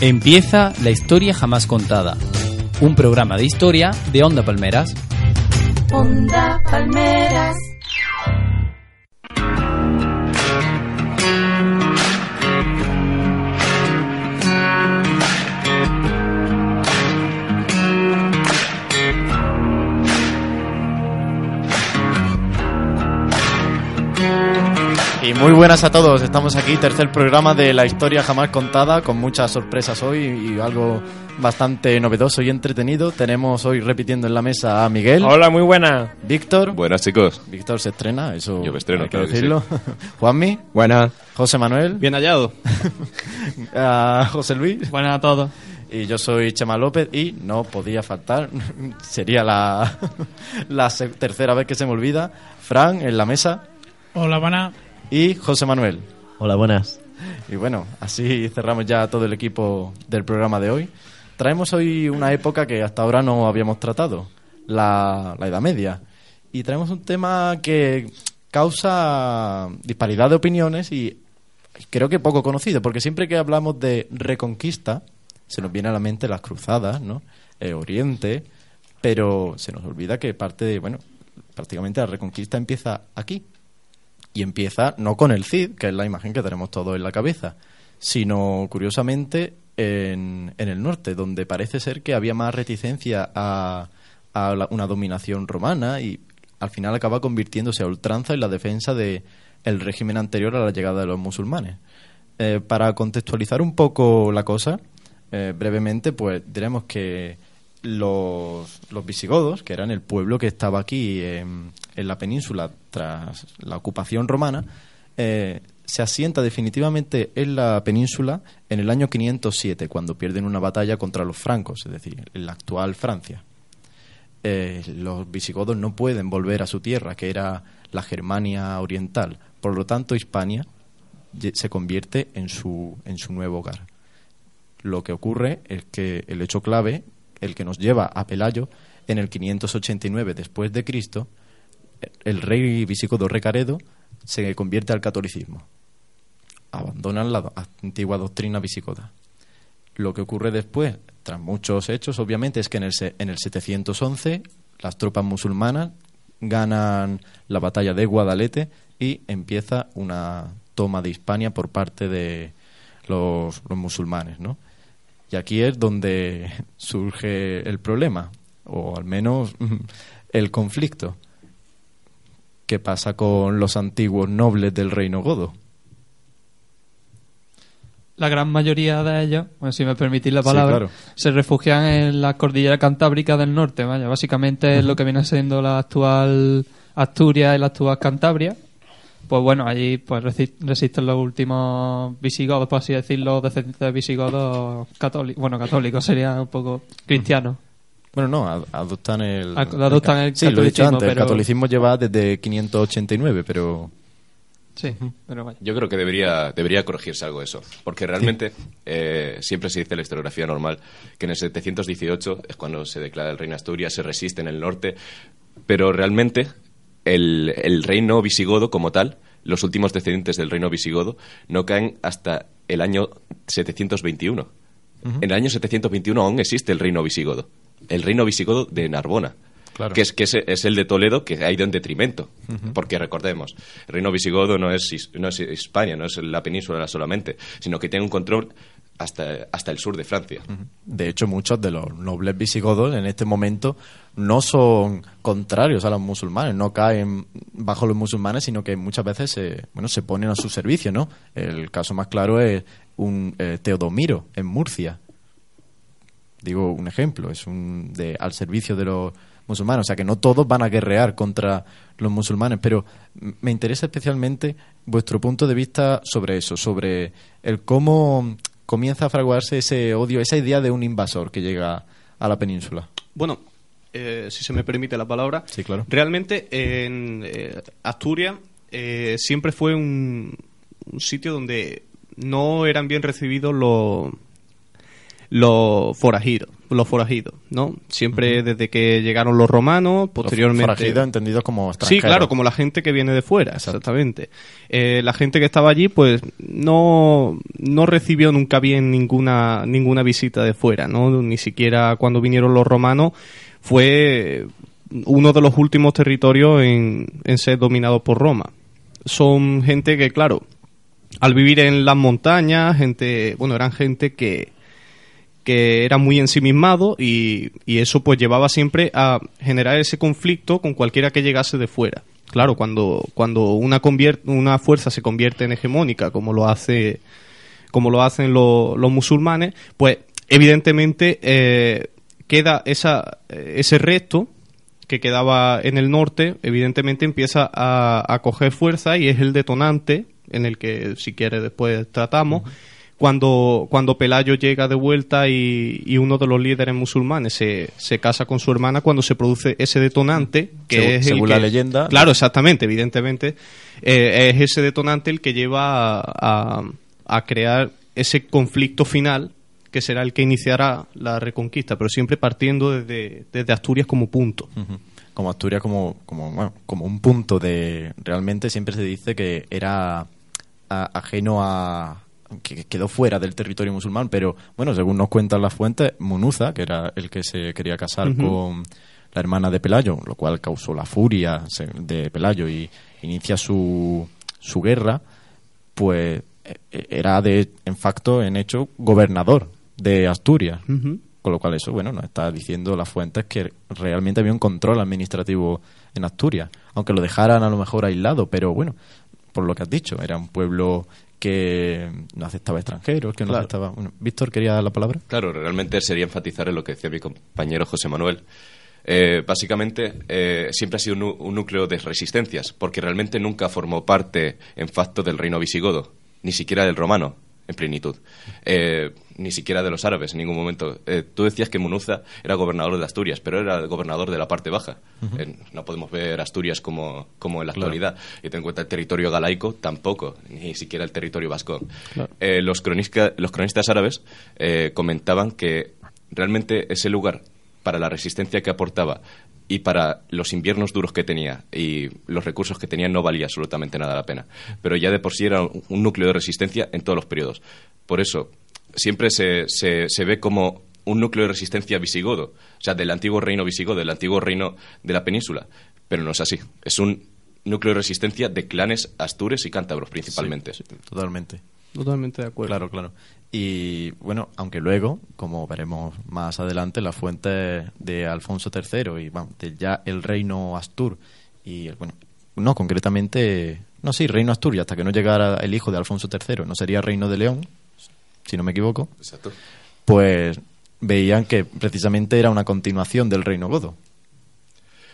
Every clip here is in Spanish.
Empieza la historia jamás contada, un programa de historia de Onda Palmeras. Muy buenas a todos, estamos aquí, tercer programa de la historia jamás contada, con muchas sorpresas hoy y algo bastante novedoso y entretenido. Tenemos hoy repitiendo en la mesa a Miguel. Hola, muy buena. Víctor. Buenas, chicos. Víctor se estrena, eso Yo me estreno, hay que claro que decirlo. Juanmi. Buena. José Manuel. Bien hallado. a José Luis. Buenas a todos. Y yo soy Chema López y no podía faltar, sería la, la tercera vez que se me olvida, Fran en la mesa Hola, buenas. Y José Manuel. Hola, buenas. Y bueno, así cerramos ya todo el equipo del programa de hoy. Traemos hoy una época que hasta ahora no habíamos tratado, la, la Edad Media. Y traemos un tema que causa disparidad de opiniones y creo que poco conocido, porque siempre que hablamos de reconquista, se nos viene a la mente las cruzadas, ¿no? Eh, Oriente, pero se nos olvida que parte de, bueno, prácticamente la reconquista empieza aquí, y empieza no con el Cid, que es la imagen que tenemos todos en la cabeza, sino curiosamente en, en el norte, donde parece ser que había más reticencia a, a la- una dominación romana y al final acaba convirtiéndose a ultranza en la defensa de el régimen anterior a la llegada de los musulmanes. Eh, para contextualizar un poco la cosa, eh, brevemente, pues diremos que los, los visigodos, que eran el pueblo que estaba aquí en, la península tras la ocupación romana, eh, se asienta definitivamente en la península en el año 507, cuando pierden una batalla contra los francos, es decir, en la actual Francia. Eh, los visigodos no pueden volver a su tierra, que era la Germania oriental. Por lo tanto, Hispania se convierte en su, en su nuevo hogar. Lo que ocurre es que el hecho clave, el que nos lleva a Pelayo, en el 589 después de Cristo, el rey visigodo Recaredo se convierte al catolicismo. Abandonan la antigua doctrina visigoda. Lo que ocurre después, tras muchos hechos, obviamente, es que en el, en el 711 las tropas musulmanas ganan la batalla de Guadalete y empieza una toma de Hispania por parte de los, los musulmanes, ¿no? Y aquí es donde surge el problema, o al menos el conflicto. ¿Qué pasa con los antiguos nobles del reino godo? la gran mayoría de ellos, bueno, si me permitís la Sí, palabra, claro. se refugian en la cordillera cantábrica del norte. Vaya, básicamente es lo que viene siendo la actual Asturias y la actual Cantabria. Pues bueno, allí pues resi- resisten los últimos visigodos, por así decirlo, descendientes de visigodos católicos. Bueno, católicos serían un poco cristianos. Bueno, no, ad- adoptan el... Ad- adoptan el Sí, lo he dicho catolicismo, antes, el pero- catolicismo lleva desde 589, pero... Sí, pero vaya. Yo creo que debería, debería corregirse algo eso, porque realmente eh, siempre se dice en la historiografía normal que en el 718 es cuando se declara el reino de Asturias, se resiste en el norte, pero realmente el, el reino visigodo como tal, los últimos descendientes del reino visigodo, no caen hasta el año 721. En el año 721 aún existe el reino visigodo, el reino visigodo de Narbona. Claro. Que, es, que es, es el de Toledo que ha ido en detrimento. Porque recordemos, el reino visigodo no es, no es España, no es la península solamente, sino que tiene un control hasta, hasta el sur de Francia. De hecho, muchos de los nobles visigodos en este momento no son contrarios a los musulmanes, no caen bajo los musulmanes, sino que muchas veces se, bueno, se ponen a su servicio, ¿no? El caso más claro es un eh, Teodomiro en Murcia. Digo un ejemplo, es un de, al servicio de los musulmanes. O sea que no todos van a guerrear contra los musulmanes, pero me interesa especialmente vuestro punto de vista sobre eso, sobre el cómo comienza a fraguarse ese odio, esa idea de un invasor que llega a la península. Bueno, eh, si se me permite la palabra, Sí, claro. realmente en eh, Asturias eh, siempre fue un, un sitio donde no eran bien recibidos los los forajidos, los forajidos, ¿no? Siempre desde que llegaron los romanos, posteriormente Los forajidos entendidos como Sí, extranjeros. claro, como la gente que viene de fuera, Exacto. exactamente. Eh, la gente que estaba allí, pues, no, no recibió nunca bien ninguna, ninguna visita de fuera, ¿no? Ni siquiera cuando vinieron los romanos fue uno de los últimos territorios en, en ser dominados por Roma. Son gente que, claro, al vivir en las montañas, gente, bueno, eran gente que, que era muy ensimismado y, y eso pues llevaba siempre a generar ese conflicto con cualquiera que llegase de fuera. Claro, cuando, cuando una, una fuerza se convierte en hegemónica, como lo hace como lo hacen lo- los musulmanes, pues evidentemente eh, queda esa, ese resto que quedaba en el norte, evidentemente empieza a, a coger fuerza y es el detonante en el que, si quiere, después tratamos. Cuando, cuando Pelayo llega de vuelta y, y uno de los líderes musulmanes se, se casa con su hermana, cuando se produce ese detonante, que Según- es el según que- la leyenda. Claro, exactamente, evidentemente. eh, es ese detonante el que lleva a, a- a crear ese conflicto final que será el que iniciará la reconquista, pero siempre partiendo desde, desde Asturias como punto. Como Asturias como, como, bueno, como un punto de... Realmente siempre se dice que era a- ajeno a... que quedó fuera del territorio musulmán, pero bueno, según nos cuentan las fuentes, Munuza, que era el que se quería casar con la hermana de Pelayo, lo cual causó la furia de Pelayo y inicia su, su guerra, pues eh, era de, en facto, en hecho, gobernador de Asturias. Con lo cual eso, bueno, nos está diciendo las fuentes que realmente había un control administrativo en Asturias, aunque lo dejaran a lo mejor aislado, pero bueno, por lo que has dicho, era un pueblo que no aceptaba extranjeros, que no Claro. aceptaba... Bueno, Víctor, ¿quería dar la palabra? Claro, realmente sería enfatizar en lo que decía mi compañero José Manuel. Eh, básicamente, eh, siempre ha sido un núcleo de resistencias, porque realmente nunca formó parte en facto del reino visigodo, ni siquiera del romano, en plenitud, Eh, ni siquiera de los árabes en ningún momento. Eh, tú decías que Munuza era gobernador de Asturias, pero era el gobernador de la parte baja. Eh, no podemos ver Asturias como, como en la actualidad. Y ten en cuenta el territorio galaico, tampoco, ni siquiera el territorio vasco. Eh, los, cronistas árabes comentaban que realmente ese lugar, para la resistencia que aportaba y para los inviernos duros que tenía y los recursos que tenía, no valía absolutamente nada la pena. Pero ya de por sí era un núcleo de resistencia en todos los periodos. Por eso, siempre se, se, se ve como un núcleo de resistencia visigodo, o sea, del antiguo reino visigodo, del antiguo reino de la península. Pero no es así. Es un núcleo de resistencia de clanes astures y cántabros principalmente. Totalmente. Totalmente de acuerdo. Claro, claro. Y bueno, aunque luego, como veremos más adelante, las fuentes de Alfonso III y bueno, de ya el reino Astur y bueno, no concretamente, no sí, reino Astur y hasta que no llegara el hijo de Alfonso III, no sería reino de León, si no me equivoco, Exacto. pues veían que precisamente era una continuación del reino godo.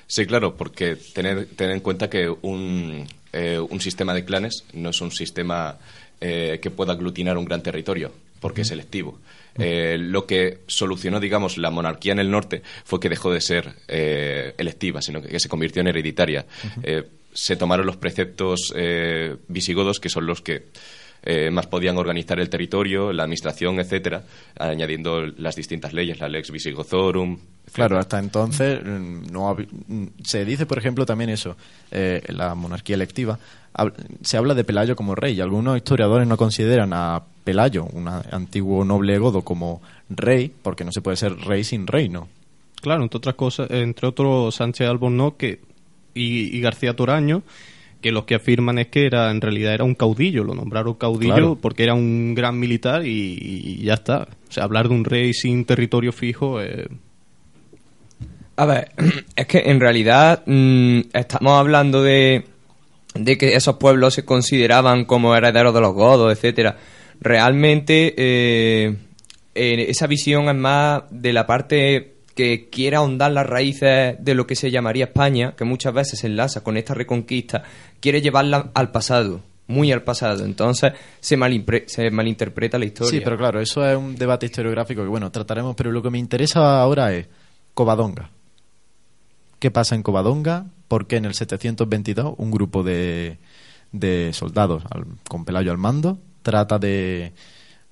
Sí, claro, porque tener, tener en cuenta que un, eh, un sistema de clanes no es un sistema eh, que pueda aglutinar un gran territorio, porque es selectivo. Eh, lo que solucionó, digamos, la monarquía en el norte fue que dejó de ser eh, electiva, sino que se convirtió en hereditaria. Se tomaron los preceptos visigodos, que son los que eh, más podían organizar el territorio, la administración, etcétera, añadiendo las distintas leyes, la Lex Visigozorum. Claro, hasta entonces mm, no mm, se dice, por ejemplo, también eso, eh, la monarquía electiva, se habla de Pelayo como rey. y Algunos historiadores no consideran a Pelayo, un antiguo noble godo, como rey, porque no se puede ser rey sin reino. Claro, entre otras cosas, entre otros Sánchez Albornoz que, y, y García Toraño, que los que afirman es que era en realidad era un caudillo, lo nombraron caudillo Claro. porque era un gran militar y, y ya está. O sea, hablar de un rey sin territorio fijo eh, A ver, es que en realidad mm, estamos hablando de, de que esos pueblos se consideraban como herederos de los godos, etcétera. Realmente eh, esa visión es más de la parte que quiere ahondar las raíces de lo que se llamaría España, que muchas veces se enlaza con esta reconquista, quiere llevarla al pasado, muy al pasado. Entonces se, se malinterpreta la historia. Sí, pero claro, eso es un debate historiográfico que, bueno, trataremos, pero lo que me interesa ahora es Covadonga. ¿Qué pasa en Covadonga? ¿Por qué en el 722 un grupo de, de soldados al- con Pelayo al mando trata de...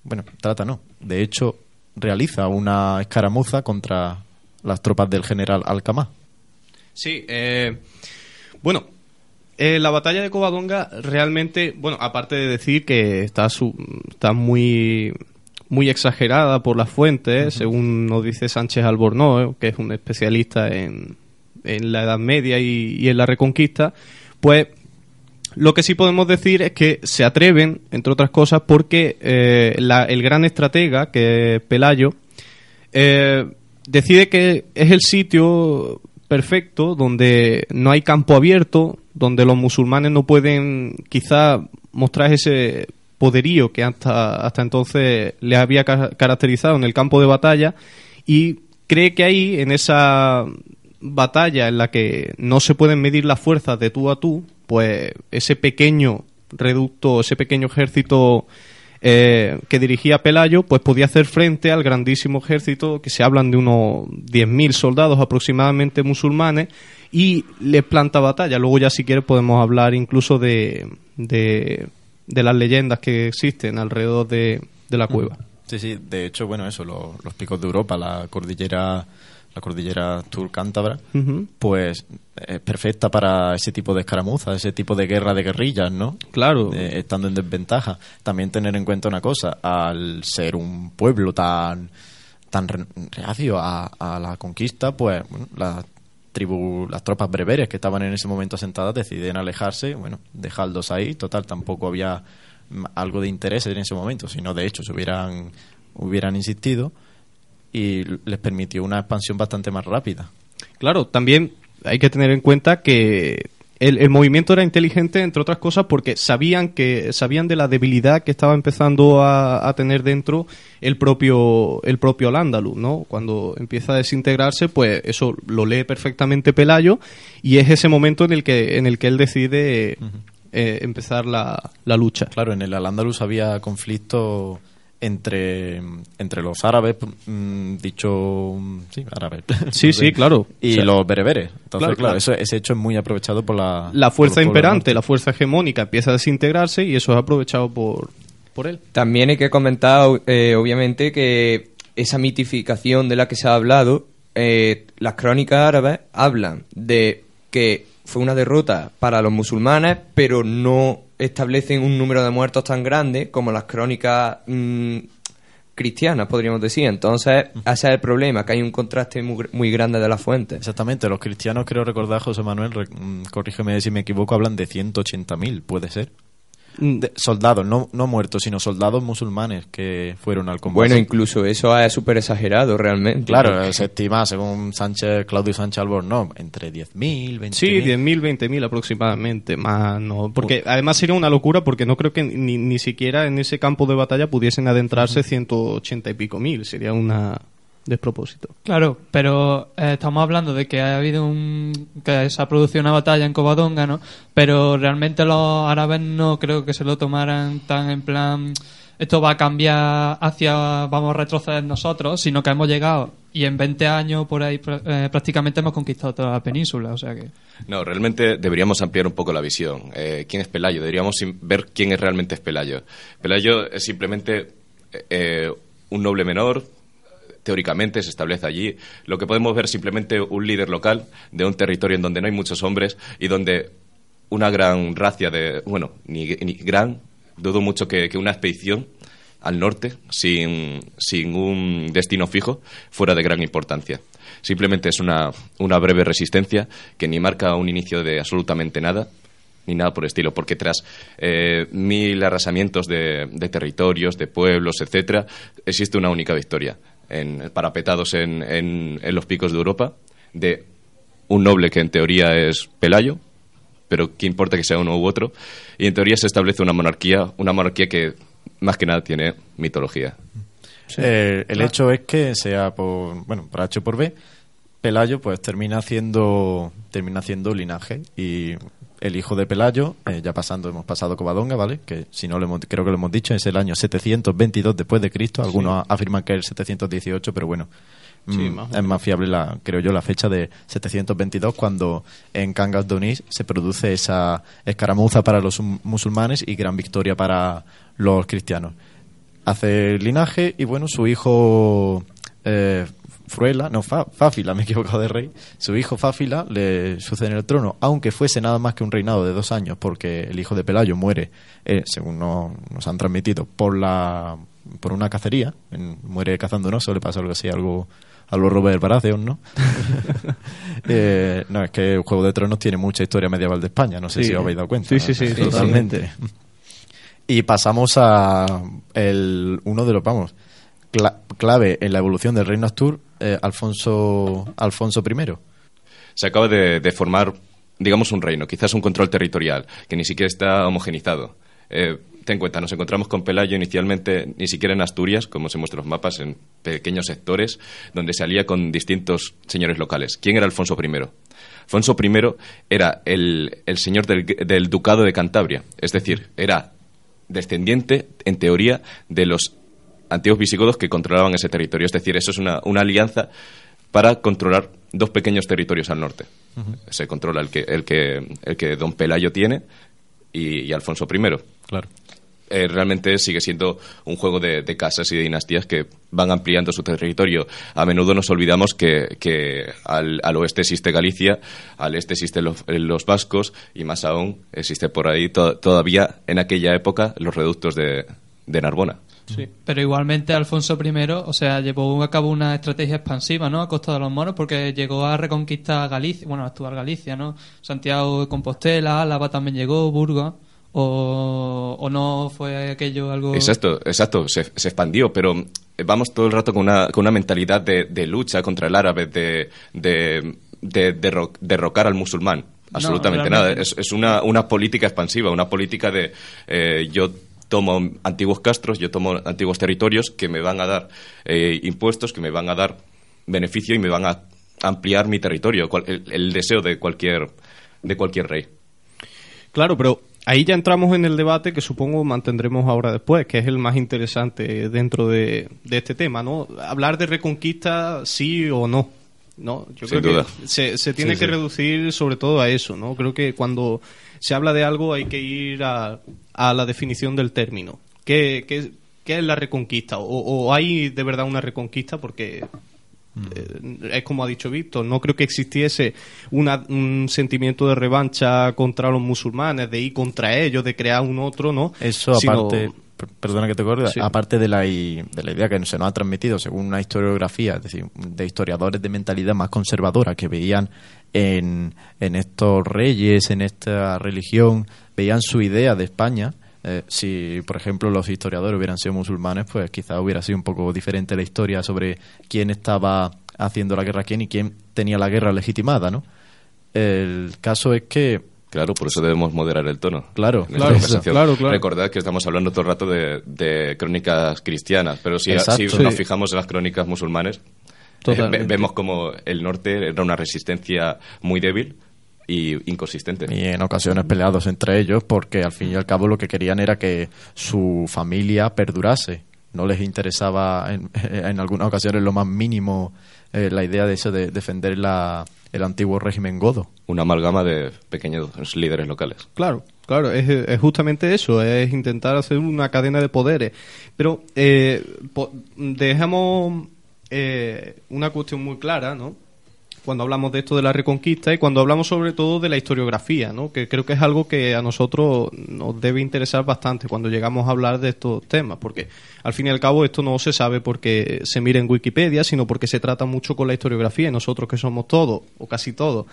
Bueno, trata no. De hecho, realiza una escaramuza contra las tropas del general Alcamá. Sí, eh, bueno, eh, la batalla de Covadonga realmente, bueno, aparte de decir que está, su- está muy, muy exagerada por las fuentes, según nos dice Sánchez Albornoz, que es un especialista en, en la Edad Media y, en la Reconquista, pues lo que sí podemos decir es que se atreven, entre otras cosas, porque eh, el gran estratega, que es Pelayo, eh, decide que es el sitio perfecto donde no hay campo abierto, donde los musulmanes no pueden quizá mostrar ese poderío que hasta, hasta entonces les había ca- caracterizado en el campo de batalla y cree que ahí, en esa batalla en la que no se pueden medir las fuerzas de tú a tú, pues ese pequeño reducto, ese pequeño ejército eh, que dirigía Pelayo, pues podía hacer frente al grandísimo ejército, que se hablan de unos 10.000 soldados aproximadamente musulmanes, y les planta batalla. Luego ya si quieres podemos hablar incluso de, de, de las leyendas que existen alrededor de, de la cueva. Sí, sí, de hecho, bueno, eso, lo- los picos de Europa, la cordillera, la cordillera turcántabra, Ujú. pues es perfecta para ese tipo de escaramuzas, ese tipo de guerra de guerrillas, ¿no? Claro. Eh, estando en desventaja. También tener en cuenta una cosa, al ser un pueblo tan tan re- reacio a, a la conquista, pues bueno, las tribu, las tropas breveres que estaban en ese momento asentadas deciden alejarse, bueno, dejarlos ahí, total, tampoco había algo de interés en ese momento, sino de hecho se hubieran hubieran insistido y les permitió una expansión bastante más rápida. Claro, también hay que tener en cuenta que el, el movimiento era inteligente, entre otras cosas, porque sabían que sabían de la debilidad que estaba empezando a, a tener dentro el propio el propio Al-Ándalus, ¿no? Cuando empieza a desintegrarse, pues eso lo lee perfectamente Pelayo y es ese momento en el que en el que él decide eh, empezar la, la lucha. Claro, en el Al-Ándalus había conflicto entre, entre los árabes, mm, dicho, mm, sí, árabes. Sí, sí, claro. Y O sea, los bereberes. Entonces, claro, claro, claro. Eso, ese hecho es muy aprovechado por la... La fuerza imperante, la fuerza hegemónica empieza a desintegrarse y eso es aprovechado por, por él. También hay que comentar, eh, obviamente, que esa mitificación de la que se ha hablado, eh, las crónicas árabes hablan de que fue una derrota para los musulmanes, pero no establecen un número de muertos tan grande como las crónicas mm, cristianas, podríamos decir. Entonces, ese es el problema, que hay un contraste muy, muy grande de las fuentes. Exactamente, los cristianos, creo recordar, José Manuel, re- mm, corrígeme si me equivoco, hablan de 180.000, puede ser. De soldados, no, no muertos, sino soldados musulmanes que fueron al combate. Bueno, incluso eso es súper exagerado realmente. Claro, se estima, según Sánchez, Claudio Sánchez Albornoz, entre 10.000, 20.000. Sí, 10.000, 20.000 aproximadamente, más no. Porque además sería una locura porque no creo que ni, ni siquiera en ese campo de batalla pudiesen adentrarse 180 y pico mil. Sería una despropósito. Claro, pero eh, estamos hablando de que ha habido un que se ha producido una batalla en Covadonga, ¿no? Pero realmente los árabes no creo que se lo tomaran tan en plan esto va a cambiar hacia vamos a retroceder nosotros, sino que hemos llegado y en 20 años por ahí pr- eh, prácticamente hemos conquistado toda la península, o sea que No, realmente deberíamos ampliar un poco la visión. Eh, ¿Quién es Pelayo? Deberíamos ver quién es realmente es Pelayo. Pelayo es simplemente eh, un noble menor, teóricamente se establece allí. Lo que podemos ver simplemente un líder local de un territorio en donde no hay muchos hombres y donde una gran racia de, bueno, ni, ni gran, dudo mucho que, que una expedición al norte sin, sin un destino fijo fuera de gran importancia. Simplemente es una, una breve resistencia que ni marca un inicio de absolutamente nada, ni nada por estilo, porque tras eh, mil arrasamientos de, de territorios, de pueblos, etcétera, existe una única victoria, en, parapetados en, en, en los picos de Europa, de un noble que en teoría es Pelayo, pero qué importa que sea uno u otro, y en teoría se establece una monarquía, una monarquía que más que nada tiene mitología. Eh, el hecho es que sea por, bueno, por H o por B, Pelayo pues termina haciendo, termina haciendo linaje y el hijo de Pelayo, eh, ya pasando, hemos pasado Covadonga, ¿vale? Que si no lo hemos, creo que lo hemos dicho, es el año 722 después de Cristo. Algunos afirman que es el 718, pero bueno, Sí, mm, más es más fiable, la, creo yo, la fecha de 722, cuando en Cangas Donís se produce esa escaramuza para los mu- musulmanes y gran victoria para los cristianos. Hace linaje y bueno, su hijo eh, Fruela, no, Fa- Fáfila, me he equivocado de rey, su hijo Fáfila le sucede en el trono, aunque fuese nada más que un reinado de dos años, porque el hijo de Pelayo muere, eh, según no- nos han transmitido, por la por una cacería, en- muere cazando un oso, le pasa algo así, algo a los Robert Baratheon, ¿no? Eh, no, es que Juego de Tronos tiene mucha historia medieval de España, no sé Sí. si os habéis dado cuenta. Sí, sí, sí, totalmente. Y pasamos a el, uno de los, vamos, cla- clave en la evolución del reino Astur, eh, Alfonso, Alfonso I. Se acaba de, formar, digamos, un reino, quizás un control territorial, que ni siquiera está homogenizado. Eh, ten en cuenta, nos encontramos con Pelayo inicialmente ni siquiera en Asturias, como se muestra en los mapas, en pequeños sectores, donde se alía con distintos señores locales. ¿Quién era Alfonso I? Alfonso I era el, el señor del, del ducado de Cantabria, es decir, era descendiente, en teoría, de los antiguos visigodos que controlaban ese territorio. Es decir, eso es una, una alianza para controlar dos pequeños territorios al norte. Se controla el que, el que, el que don Pelayo tiene y, y Alfonso I. Claro. Eh, realmente sigue siendo un juego de, de casas y de dinastías que van ampliando su territorio. A menudo nos olvidamos que, que al, al oeste existe Galicia, al este existen los, eh, los vascos y más aún existe por ahí to- todavía en aquella época los reductos de, de Narbona. Pero igualmente Alfonso I, o sea, llevó a cabo una estrategia expansiva, ¿no? A costa de los moros, porque llegó a reconquistar Galicia, bueno, a actuar Galicia, ¿no? Santiago de Compostela, Álava también llegó, Burgos, o, o no fue aquello algo... Exacto, exacto, se, se expandió, pero vamos todo el rato con una, con una mentalidad de, de lucha contra el árabe, de, de, de derro- derrocar al musulmán. Absolutamente nada. Es, es una, una política expansiva, una política de eh, yo tomo antiguos castros, yo tomo antiguos territorios que me van a dar eh, impuestos, que me van a dar beneficio y me van a ampliar mi territorio, cual- el, el deseo de cualquier, de cualquier rey. Claro, pero ahí ya entramos en el debate que supongo mantendremos ahora después, que es el más interesante dentro de, de este tema, ¿no? Hablar de reconquista sí o no. No, yo Sin creo duda. que se, se tiene Sí, que sí. reducir sobre todo a eso, ¿no? Creo que cuando se habla de algo hay que ir a, a la definición del término. ¿Qué, qué, qué es la reconquista? O, o hay de verdad una reconquista? Porque es como ha dicho Víctor, no creo que existiese una- un sentimiento de revancha contra los musulmanes, de ir contra ellos, de crear un otro, ¿no? Eso aparte, per- perdona que te Sí. aparte de la, de la idea que se nos ha transmitido según una historiografía, es decir, de historiadores de mentalidad más conservadora que veían en, en estos reyes, en esta religión, veían su idea de España. Eh, si, por ejemplo, los historiadores hubieran sido musulmanes, pues quizás hubiera sido un poco diferente la historia sobre quién estaba haciendo la guerra a quién y quién tenía la guerra legitimada, ¿no? El caso es que Claro, por eso debemos moderar el tono. Claro, claro, conversación. claro, claro. Recordad que estamos hablando todo el rato de, de crónicas cristianas, pero si, Exacto. si nos Sí. fijamos en las crónicas musulmanes, eh, vemos como el norte era una resistencia muy débil y inconsistente. y en ocasiones peleados entre ellos porque al fin y al cabo lo que querían era que su familia perdurase no les interesaba en, en algunas ocasiones lo más mínimo eh, la idea de eso de defender la, el antiguo régimen godo Una amalgama de pequeños líderes locales. Claro, claro, es, es justamente eso, es intentar hacer una cadena de poderes. Pero eh, po- dejamos eh, una cuestión muy clara, ¿no? Cuando hablamos de esto de la reconquista y cuando hablamos sobre todo de la historiografía, ¿no? Que creo que es algo que a nosotros nos debe interesar bastante cuando llegamos a hablar de estos temas, porque al fin y al cabo esto no se sabe porque se mira en Wikipedia, sino porque se trata mucho con la historiografía y nosotros que somos todos, o casi todos,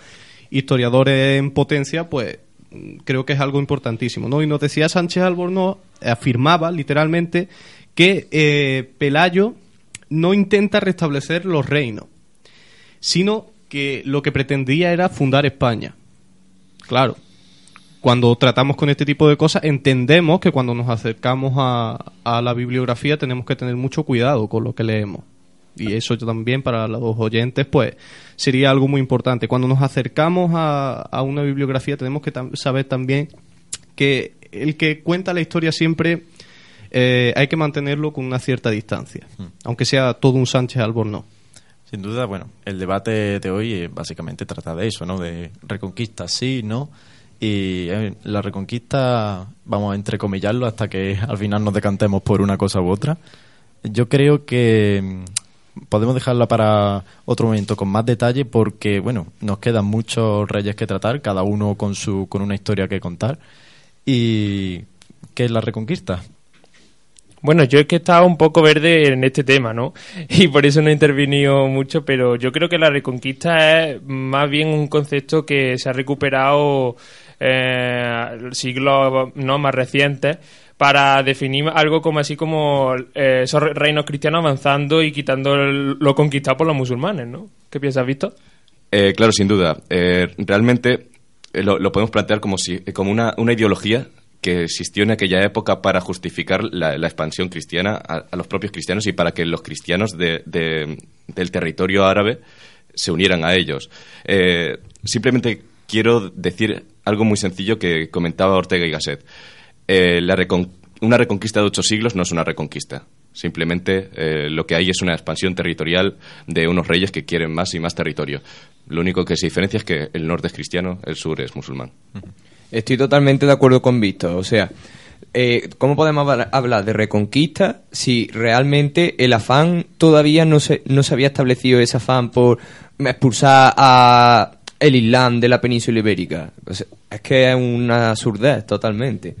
historiadores en potencia, pues mm, creo que es algo importantísimo, ¿no? Y nos decía Sánchez Albornoz, afirmaba literalmente que eh, Pelayo no intenta restablecer los reinos, sino que lo que pretendía era fundar España. Claro. cuando tratamos con este tipo de cosas, entendemos que cuando nos acercamos a, a la bibliografía tenemos que tener mucho cuidado con lo que leemos. Y eso también para los oyentes, pues, sería algo muy importante. Cuando nos acercamos a, a una bibliografía tenemos que tam- saber también que el que cuenta la historia siempre eh, hay que mantenerlo con una cierta distancia, aunque sea todo un Sánchez Albornoz. Sin duda, bueno, el debate de hoy eh, básicamente trata de eso, ¿no? De reconquista, sí, no. Y eh, la reconquista, vamos a entrecomillarlo hasta que al final nos decantemos por una cosa u otra. Yo creo que mm, podemos dejarla para otro momento con más detalle porque, bueno, nos quedan muchos reyes que tratar, cada uno con, su, con una historia que contar. ¿Y qué es la reconquista? Bueno, yo es que estaba un poco verde en este tema, ¿no? Y por eso no he intervenido mucho, pero yo creo que la reconquista es más bien un concepto que se ha recuperado eh, siglos no más recientes para definir algo como así como eh, esos re- reinos cristianos avanzando y quitando lo conquistado por los musulmanes, ¿no? ¿Qué piensas, Víctor? Eh, claro, sin duda. Eh, realmente eh, lo, lo podemos plantear como, si, como una, una ideología que existió en aquella época para justificar la, expansión cristiana a, los propios cristianos y para que los cristianos de- de- del territorio árabe se unieran a ellos. Eh, simplemente quiero decir algo muy sencillo que comentaba Ortega y Gasset. Eh, una reconquista de ocho siglos no es una reconquista. Simplemente eh, lo que hay es una expansión territorial de unos reyes que quieren más y más territorio. Lo único que se diferencia es que el norte es cristiano, el sur es musulmán. Estoy totalmente de acuerdo con Víctor. O sea, eh, ¿cómo podemos habla- hablar de reconquista si realmente el afán todavía no se, no se había establecido ese afán por expulsar a el Islam de la península ibérica? Es que es una surdez totalmente.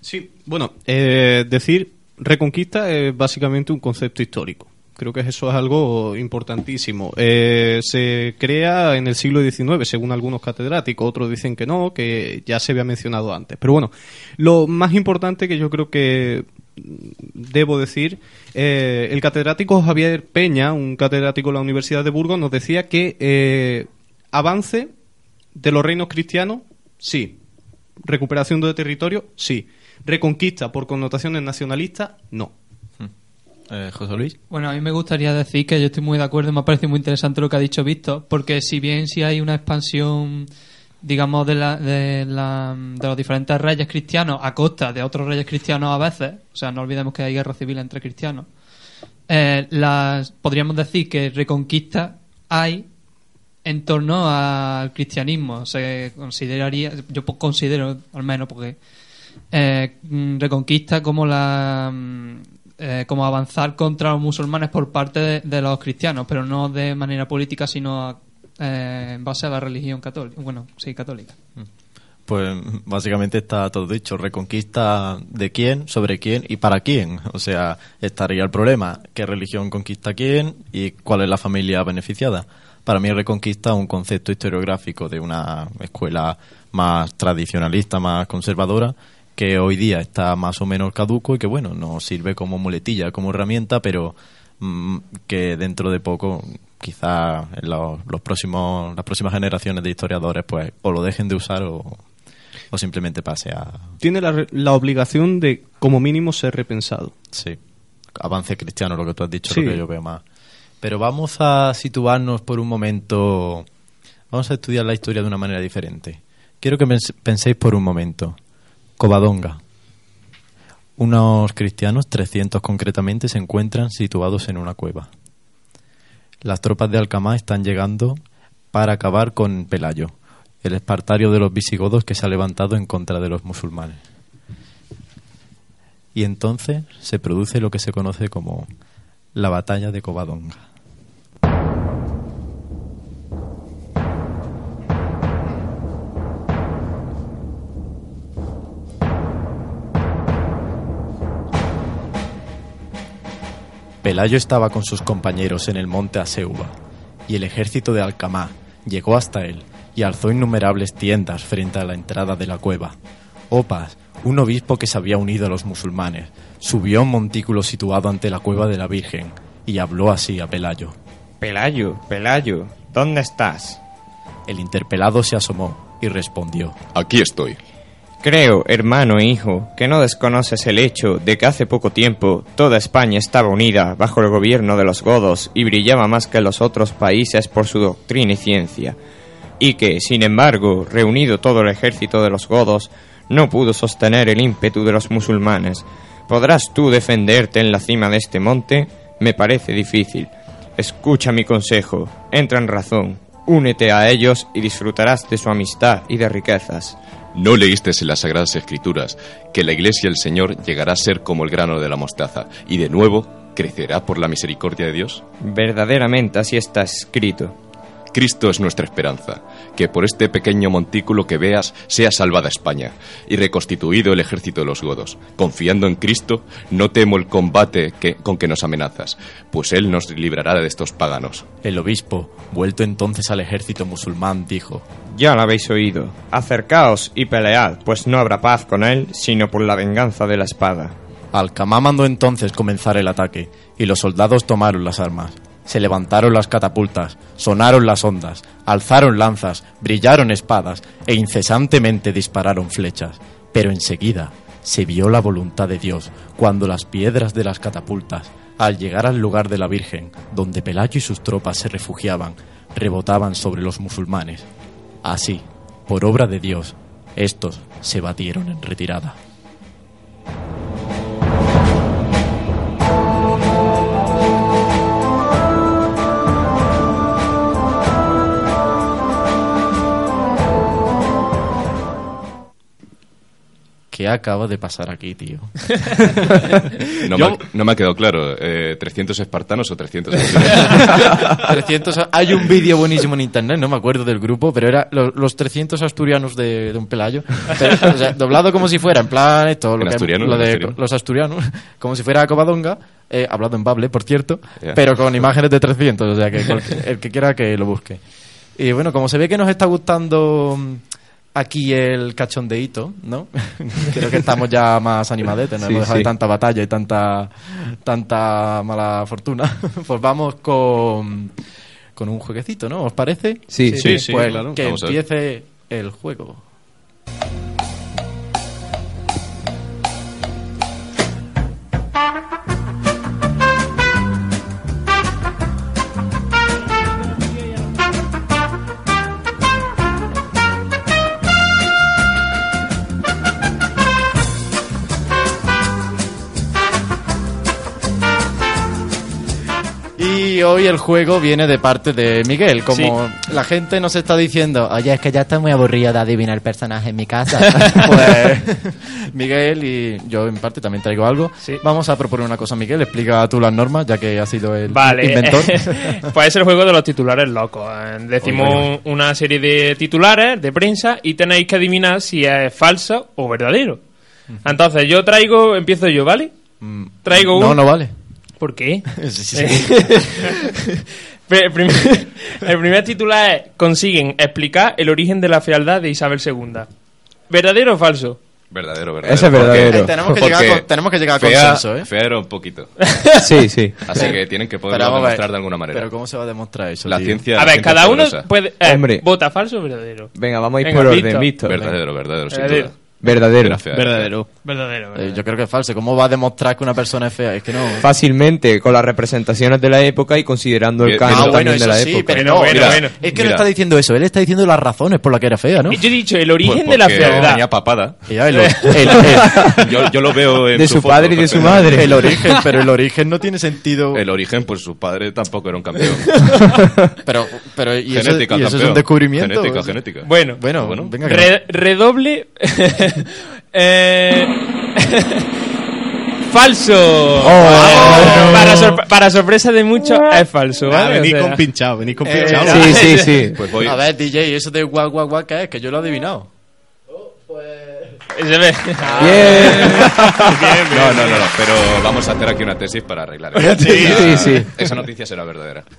Sí, bueno, eh, decir reconquista es básicamente un concepto histórico. Creo que eso es algo importantísimo. Eh, se crea en el siglo XIX, según algunos catedráticos, otros dicen que no, que ya se había mencionado antes. Pero bueno, lo más importante que yo creo que debo decir, eh, el catedrático Javier Peña, un catedrático de la Universidad de Burgos, nos decía que eh, avance de los reinos cristianos, sí. Recuperación de territorio, sí. Reconquista por connotaciones nacionalistas, no. Eh, José Luis. Bueno, a mí me gustaría decir que yo estoy muy de acuerdo, me ha parecido muy interesante lo que ha dicho Víctor, porque si bien si hay una expansión, digamos, de, la, de, la- de los diferentes reyes cristianos a costa de otros reyes cristianos a veces, o sea, no olvidemos que hay guerra civil entre cristianos, eh, las, podríamos decir que reconquista hay en torno al cristianismo. Se consideraría, yo considero, al menos, porque eh, reconquista como la eh, como avanzar contra los musulmanes por parte de, los cristianos, pero no de manera política, sino eh, en base a la religión católica. Bueno, sí, católica. Pues básicamente está todo dicho. Reconquista de quién, sobre quién y para quién. O sea, estaría el problema. ¿Qué religión conquista quién y cuál es la familia beneficiada? Para mí reconquista un concepto historiográfico de una escuela más tradicionalista, más conservadora, que hoy día está más o menos caduco y que, bueno, nos sirve como muletilla, como herramienta, pero mm, que dentro de poco quizás en los, los próximos las próximas generaciones de historiadores pues o lo dejen de usar o, o simplemente pase a Tiene la, la obligación de, como mínimo, ser repensado. sí avance cristiano lo que tú has dicho Sí. lo que yo veo más pero vamos a situarnos por un momento vamos a estudiar la historia de una manera diferente quiero que pens- penséis por un momento Covadonga unos cristianos 300 concretamente se encuentran situados en una cueva Las tropas de Alcamá están llegando para acabar con Pelayo, el espartario de los visigodos que se ha levantado en contra de los musulmanes. Y entonces se produce lo que se conoce como la batalla de Covadonga. Pelayo estaba con sus compañeros en el monte Aseuba, y el ejército de Alcamá llegó hasta él y alzó innumerables tiendas frente a la entrada de la cueva. Opas, un obispo que se había unido a los musulmanes, subió a un montículo situado ante la cueva de la Virgen y habló así a Pelayo. Pelayo, Pelayo, ¿dónde estás? El interpelado se asomó y respondió. Aquí estoy. Creo, hermano e hijo, que no desconoces el hecho de que hace poco tiempo toda España estaba unida bajo el gobierno de los godos y brillaba más que los otros países por su doctrina y ciencia, y que, sin embargo, reunido todo el ejército de los godos, no pudo sostener el ímpetu de los musulmanes. ¿Podrás tú defenderte en la cima de este monte? Me parece difícil. Escucha mi consejo, entra en razón, únete a ellos y disfrutarás de su amistad y de riquezas. ¿No leíste en las Sagradas Escrituras que la Iglesia del Señor llegará a ser como el grano de la mostaza y de nuevo crecerá por la misericordia de Dios? Verdaderamente así está escrito. Cristo es nuestra esperanza, que por este pequeño montículo que veas sea salvada España y reconstituido el ejército de los godos. Confiando en Cristo, no temo el combate que, con que nos amenazas, pues Él nos librará de estos paganos. El obispo, vuelto entonces al ejército musulmán, dijo, Ya lo habéis oído. Acercaos y pelead, pues no habrá paz con él, sino por la venganza de la espada. Alcamá mandó entonces comenzar el ataque, y los soldados tomaron las armas. Se levantaron las catapultas, sonaron las ondas, alzaron lanzas, brillaron espadas e incesantemente dispararon flechas. Pero enseguida se vio la voluntad de Dios cuando las piedras de las catapultas, al llegar al lugar de la Virgen, donde Pelayo y sus tropas se refugiaban, rebotaban sobre los musulmanes. Así, por obra de Dios, estos se batieron en retirada. ¿Qué acaba de pasar aquí, tío? No, Yo- me, ha- no me ha quedado claro. eh, ¿300 espartanos o 300 300 hay un vídeo buenísimo en internet, no me acuerdo del grupo, pero era lo- los 300 asturianos de, de un pelayo. Pero, o sea, doblado como si fuera, en plan esto, lo ¿En que- asturiano? lo ¿En de asturiano? los asturianos, como si fuera Covadonga, eh, hablado en bable, por cierto, pero con imágenes de 300, o sea que el que quiera que lo busque. Y bueno, como se ve que nos está gustando aquí el cachondeíto, ¿no? Creo que estamos ya más animadetes, no Sí, hemos dejado de sí. tanta batalla y tanta, tanta mala fortuna. Pues vamos con, con un jueguecito, ¿no? ¿Os parece? Sí, Sí, sí, Pues claro. que empiece el juego. Y hoy el juego viene de parte de Miguel. Como la gente nos está diciendo, oye, es que ya estoy muy aburrido de adivinar personajes en mi casa. pues Miguel y yo en parte también traigo algo. Sí. Vamos a proponer una cosa, Miguel. Explica tú las normas, ya que has sido el Vale, inventor. pues es el juego de los titulares locos. Eh, Decimos Oye, una serie de titulares de prensa y tenéis que adivinar si es falso o verdadero. Entonces yo traigo, empiezo yo, ¿vale? Mm, Traigo No, un... no vale. ¿Por qué? Sí, sí, sí. Pe- el primer, el primer titular es Consiguen explicar el origen de la fealdad de Isabel II. ¿Verdadero o falso? Verdadero, verdadero. Ese es verdadero. Eh, tenemos, que Porque llegar a, con- tenemos que llegar a fea, consenso, ¿eh? fea era un poquito. Sí, sí. Así que tienen que poderlo a ver. demostrar de alguna manera. Pero ¿cómo se va a demostrar eso? la tío? ciencia. A ver, ciencia cada uno puede... eh, Hombre. ¿Vota falso o verdadero? Venga, vamos a ir Venga, por orden, Víctor. Víctor. Verdadero, verdadero, sin Verdadero. duda. Verdadero. Era fea. Verdadero. Verdadero, Eh, yo creo que es falso. ¿Cómo va a demostrar que una persona es fea? Es que no. Fácilmente, con las representaciones de la época y considerando el Bien, canon. Ah, también de la sí, época. pero Bueno, no, bueno, mira, bueno. Es que no Mira. está diciendo eso, él está diciendo las razones por las que era fea, ¿no? Yo he dicho el origen Pues de la fealdad. tenía papada. Y ya, el, el- el- Yo, yo lo veo en De su foto padre y de su perfectamente. madre. el origen, pero el origen no tiene sentido. El origen, pues su padre tampoco era un campeón. Pero, pero ¿y, eso, genética, y eso es campeón. un descubrimiento? Genética, genética. Bueno, Bueno, Bueno. venga. que Re- redoble. Eh, falso. Oh. para, sorpre- para sorpresa de muchos, es falso. Ah, ¿vale? venís O sea, con pinchado, venís con Eh, pinchado. Sí, sí, sí. Pues voy. A ver, DJ, eso de guau guau guau, ¿qué es? Que yo lo he adivinado. Se ve. No, no, no, no, pero vamos a hacer aquí una tesis para arreglar eso. Sí, sí, sí. Esa noticia será verdadera.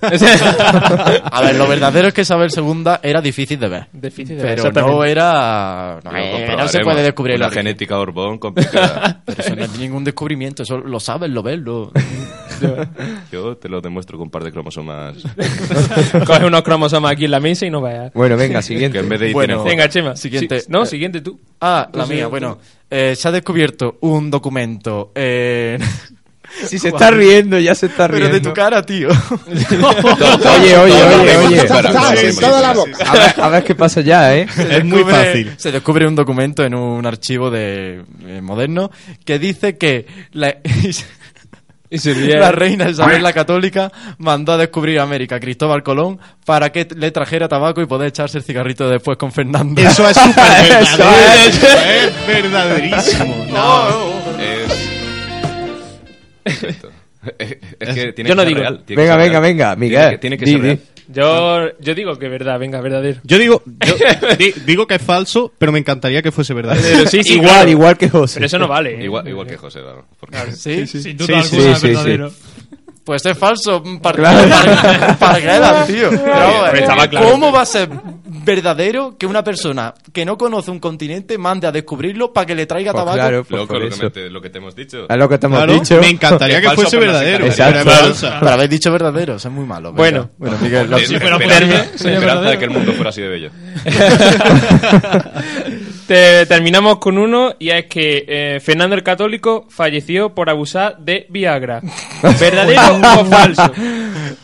A ver, lo verdadero es que Isabel II era difícil de ver. Difícil de ver, Pero no era. No, eh, no se puede descubrir origen. genética Orbón complicada. Pero eso no es ningún descubrimiento, eso lo sabes, lo ves, lo. Yo te lo demuestro con un par de cromosomas. Coge unos cromosomas aquí en la mesa y no veas. Bueno, venga, siguiente. Que en vez de Bueno, Venga, Chema. Siguiente. Sí, no, siguiente tú. Ah, la mía. tú. Bueno, eh, se ha descubierto un documento. eh, Si se está riendo, ya se está pero riendo. de tu cara, tío. oye, oye, oye, oye. Para- en toda la boca. A ver, a ver qué pasa ya, ¿eh? Es muy fácil. Se descubre un documento en un archivo de eh, moderno que dice que la, Y la reina Isabel la Católica mandó a descubrir América a Cristóbal Colón para que le trajera tabaco y poder echarse el cigarrito después con Fernando. Eso es súper verdadero. Eso es verdaderísimo. No. Es... Perfecto. Es que tiene Yo que no ser digo. real. tiene que Venga, ser venga, real. venga, Tiene Miguel. que- Tiene que ser real. Yo, yo digo que verdad, venga, verdadero. Yo digo, yo di- digo que es falso, pero me encantaría que fuese verdadero. Pero sí, sí, igual, claro. igual que José. Pero eso no vale. ¿eh? Igual, igual que José, porque- ¿Sí? Sin duda Sí, alguna sí, es sí, sí. verdadero. Pues es falso. Para, Claro. para, para quedar, tío. Estaba claro. ¿Cómo va a ser verdadero que una persona que no conoce un continente mande a descubrirlo para que le traiga Pues tabaco? claro, pues Loco, por lo, que te, lo que te hemos dicho. Es lo que te hemos Claro, dicho. me encantaría que fuese no verdadero. Exacto. falsa. Pero habéis dicho verdadero, eso es muy malo. Bueno. bueno Miguel, lo esperanza, esperanza de que el mundo fuera así de bello. Te- terminamos con uno y es que eh, Fernando el Católico falleció por abusar de Viagra. ¿Verdadero o falso?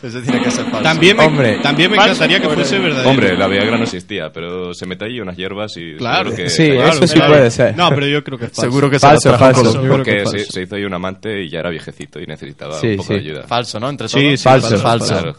Eso tiene que ser falso. También me, Hombre. también me Falso encantaría que fuese verdadero. Hombre, la Viagra no existía, pero se mete allí unas hierbas y Claro. seguro que... Sí, Claro, eso sí claro. puede ser. No, pero yo creo que es falso. Seguro que Falso, se lo trajo falso. Porque que es se, falso. se hizo ahí un amante y ya era viejecito y necesitaba Sí, un poco sí. de ayuda. Falso, ¿no? Entre Sí, todos. sí, Falso. falso. Claro.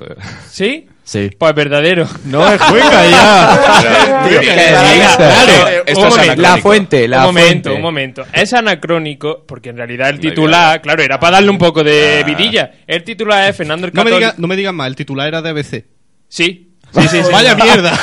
¿Sí? Sí. Pues verdadero. No es juega ya. Tío, ¿Qué que- dices? Claro, esto un es momento. anacrónico. La fuente, la un momento, fuente. un momento. Es anacrónico, porque en realidad el titular, claro, era para darle un poco de Ah. vidilla. El titular es Fernando el No me, Católico. diga, no me digan más, el titular era de ABC. Sí. Sí, sí, sí. Vaya mierda.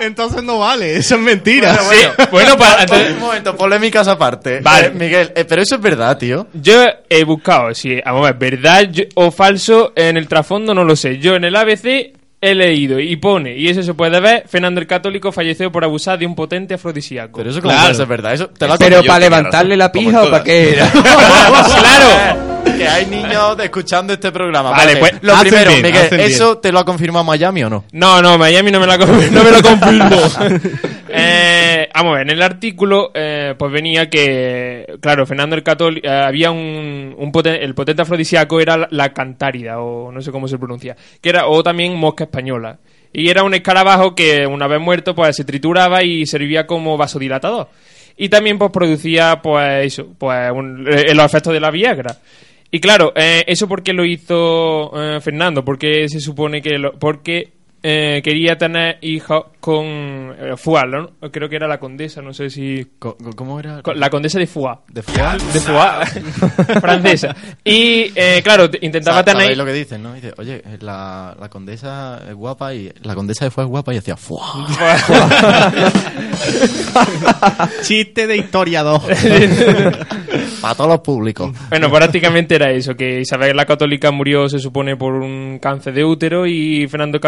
Entonces no vale, eso es mentira. Sí, bueno, para, entonces- Un momento, polémicas aparte. Vale. Eh, Miguel, eh, pero eso es verdad, tío. Yo he buscado si, vamos a ver, verdad o falso en el trasfondo, no lo sé. Yo en el ABC he leído y pone, y eso se puede ver, Fernando el Católico falleció por abusar de un potente afrodisíaco. Pero eso como Claro. ser verdad. Eso te lo ha Pero para levantarle razón, la pija o para qué era. ¡Claro! Que hay niños escuchando este programa. Vale, pues, lo primero, bien, Miguel, bien. ¿eso te lo ha confirmado Miami o no? No, no, Miami no me, la, no me lo confirmó. eh, vamos a ver, en el artículo eh, pues venía que, claro, Fernando el Católico, había un, un poten- el potente afrodisíaco era la, la cantárida, o no sé cómo se pronuncia, que era, o también mosca española. Y era un escarabajo que una vez muerto pues se trituraba y servía como vasodilatador. Y también pues producía pues eso, pues un- eh, los efectos de la Viagra. Y claro, eh, eso porque lo hizo eh, Fernando, porque se supone que lo, porque eh, quería tener hijos con eh, ¿no? creo que era la condesa, no sé si ¿Cómo era? la condesa de Foix, ¿De Foix? de Foix, francesa. Y eh, claro, te- intentaba Sa- tener ¿Sabéis lo que dicen, no? Dice, oye, eh, la, la condesa es guapa y... La condesa de Foix es guapa y decía, ¡fuah! Chiste de historiador. Para todos los públicos. Bueno, prácticamente era eso, que Isabel la Católica murió, se supone, por un cáncer de útero y Fernando,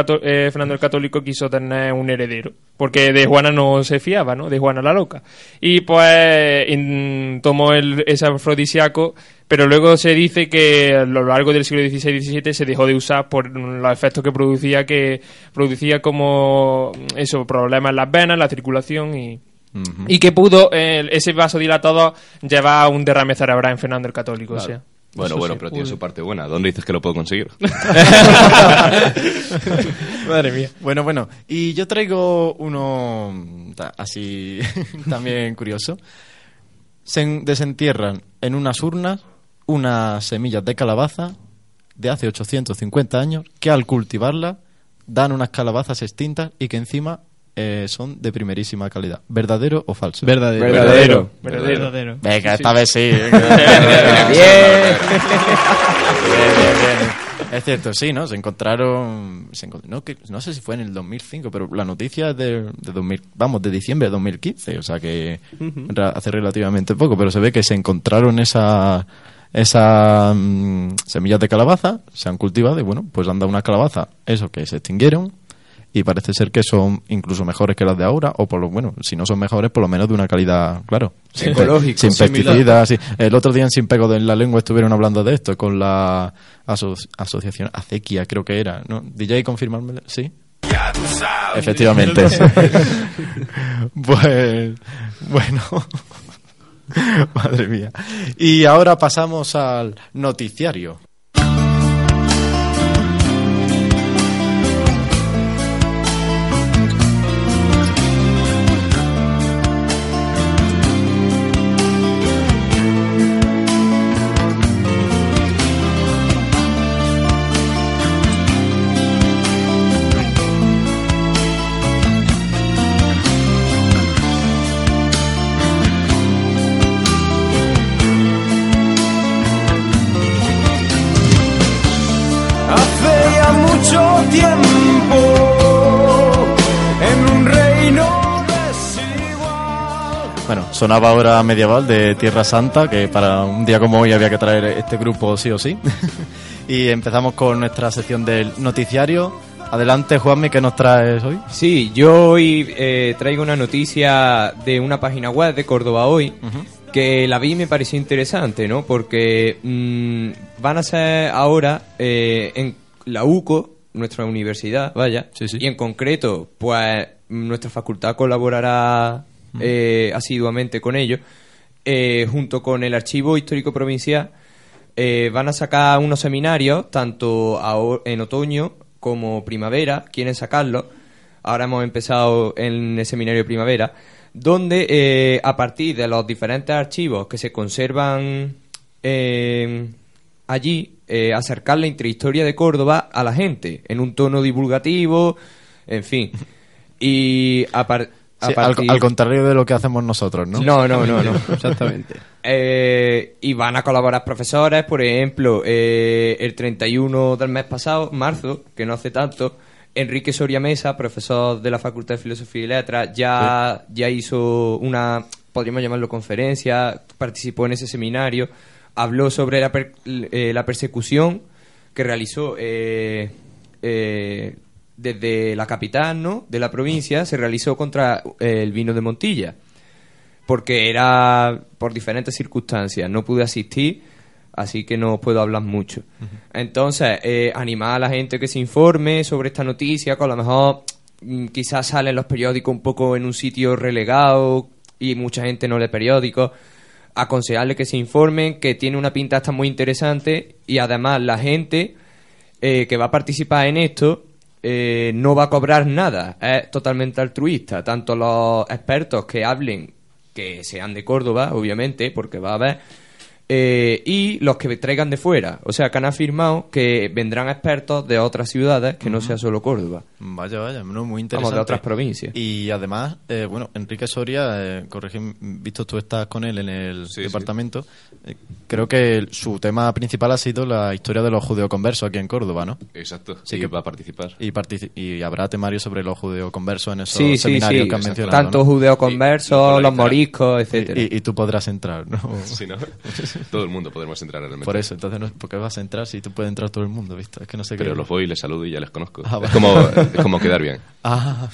Fernando el Católico quiso tener un heredero, porque de Juana no se fiaba, ¿no? De Juana la loca. Y pues in- tomó el, ese afrodisíaco, pero luego se dice que a lo largo del siglo XVI y XVII se dejó de usar por los efectos que producía, que producía como, eso, problemas en las venas, la circulación y... Y que pudo eh, ese vasodilatador llevar a un derrame cerebral en Fernando el Católico. O sea. Bueno, Eso bueno, sí. pero tiene su parte buena. ¿Dónde dices que lo puedo conseguir? Madre mía. Bueno, bueno. Y yo traigo uno mm, así también curioso. Se en- desentierran en unas urnas unas semillas de calabaza de hace 850 años que al cultivarlas dan unas calabazas extintas y que encima eh, son de primerísima calidad. ¿Verdadero o falso? Verdadero. Verdadero. Verdadero. Verdadero. Venga, esta vez sí. Bien. Bien, bien, bien. Es cierto, sí, ¿no? Se encontraron... se encont- no, que, no sé si fue en el 2005, pero la noticia es de, de 2000, vamos, de diciembre de 2015, o sea que hace relativamente poco, pero se ve que se encontraron esa esas mm, semillas de calabaza, se han cultivado y bueno, pues han dado una calabaza, eso que se extinguieron y parece ser que son incluso mejores que las de ahora, o por lo bueno, si no son mejores, por lo menos de una calidad, claro, sin, Ecológico, pesticidas. sí. El otro día en Sin Pego en la Lengua estuvieron hablando de esto con la aso- asociación Acequia, creo que era, ¿no? DJ, confirmármelo, sí. Efectivamente. pues, bueno. Madre mía. Y ahora pasamos al noticiario. Tiempo en un reino desigual. Bueno, sonaba ahora medieval de Tierra Santa, que para un día como hoy había que traer este grupo sí o sí. y empezamos con nuestra sección del noticiario. Adelante, Juanmi, ¿qué nos traes hoy? Sí, yo hoy eh, traigo una noticia de una página web de Córdoba Hoy que la vi y me pareció interesante, ¿no? Porque mm, van a ser ahora eh, en la UCO, nuestra universidad, vaya, y en concreto, pues nuestra facultad colaborará eh, asiduamente con ellos, eh, junto con el Archivo Histórico Provincial, eh, van a sacar unos seminarios, tanto en otoño como primavera, quieren sacarlos. Ahora hemos empezado en el seminario de primavera, donde eh, a partir de los diferentes archivos que se conservan allí, eh, acercar la intrahistoria de Córdoba a la gente, en un tono divulgativo, en fin. Y a, par- a Sí, al, partir... al contrario de lo que hacemos nosotros, ¿no? No, no, no, no. Exactamente. Eh, y van a colaborar profesores, por ejemplo, eh, el 31 del mes pasado, marzo, que no hace tanto, Enrique Soria Mesa, profesor de la Facultad de Filosofía y Letras, ya, ya hizo una, podríamos llamarlo conferencia, participó en ese seminario, habló sobre la, per- eh, la persecución que realizó eh, eh, desde la capital, ¿no? De la provincia, se realizó contra eh, el vino de Montilla porque era por diferentes circunstancias. No pude asistir, así que no puedo hablar mucho. Entonces, animar a la gente que se informe sobre esta noticia, que a lo mejor mm, quizás sale en los periódicos un poco en un sitio relegado y mucha gente no lee periódicos. Aconsejarle que se informen, que tiene una pinta hasta muy interesante y además la gente eh, que va a participar en esto eh, no va a cobrar nada, es totalmente altruista. Tanto los expertos que hablen, que sean de Córdoba, obviamente, porque va a haber, eh, y los que traigan de fuera. O sea, que han afirmado que vendrán expertos de otras ciudades, que no sea solo Córdoba. Vaya, vaya, no, muy Vamos, interesante. de otras provincias. Y además, eh, bueno, Enrique Soria, eh, corrige, visto tú estás con él en el Sí, departamento, eh, creo que su tema principal ha sido la historia de los judeoconversos aquí en Córdoba, ¿no? Exacto, Sí y que- va a participar. Y, partici- y habrá temario sobre los judeoconversos en esos Sí, seminarios sí. que han mencionado. Tanto ¿no? judeoconversos, los moriscos, etcétera. Y, y tú podrás entrar, ¿no? Sí, ¿no? Todo el mundo podremos entrar realmente. Por eso, entonces, no, ¿por qué vas a entrar si tú puedes entrar todo el mundo, ¿viste? Es que no sé Pero qué. los voy y les saludo y ya les conozco. Ah, es, como, es como quedar bien. Ah,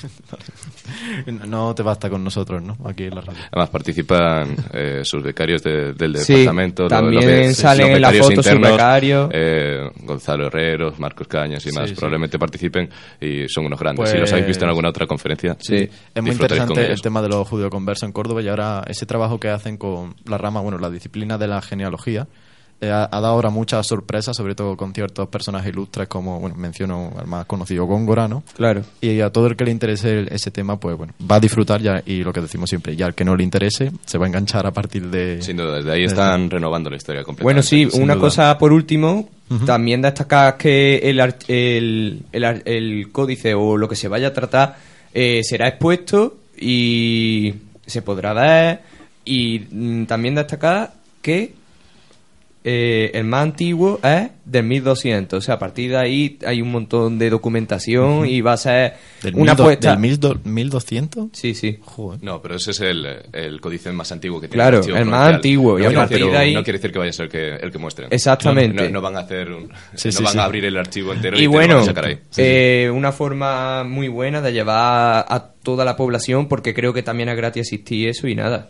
vale. No te basta con nosotros, ¿no? Aquí en la radio. Además participan eh, sus becarios de- del Sí, departamento. lo- también be- salen los en la foto sus internos, becarios. eh, Gonzalo Herreros, Marcos Cañas y Sí, más. sí. Probablemente participen y son unos grandes. Pues- si los habéis visto en alguna otra conferencia, Sí, es muy interesante el tema de los judeoconversos en Córdoba y ahora ese trabajo que hacen con la rama, bueno, la disciplina de la genealogía, eh, ha, ha dado ahora muchas sorpresas, sobre todo con ciertos personajes ilustres como, bueno, menciono al más conocido Góngora, ¿no? Claro. Y a todo el que le interese el- ese tema, pues bueno, va a disfrutar ya, y lo que decimos siempre, ya al que no le interese, se va a enganchar a partir de... Sin duda, desde ahí están renovando la historia completa. Bueno, sí, sin una duda. cosa por último, también destacar que el, el, el ar- el códice o lo que se vaya a tratar eh, será expuesto y se podrá ver. Y mm, también destacar que eh, el más antiguo es del 1200. O sea, a partir de ahí hay un montón de documentación y va a ser ¿Del, una do- apuesta. del mil do- 1200? Sí, sí. Joder. No, pero ese es el, el códice más antiguo que tiene Claro, el más antiguo, y No a quiere partir decir- de ahí- No quiere decir que vaya a ser que, el que muestren. Exactamente. No, no van a hacer un- Sí, no sí, van sí. a abrir el archivo entero y, Y te lo bueno, van a sacar ahí. eh, una forma muy buena de llevar a toda la población, porque creo que también es gratis asistir eso y nada.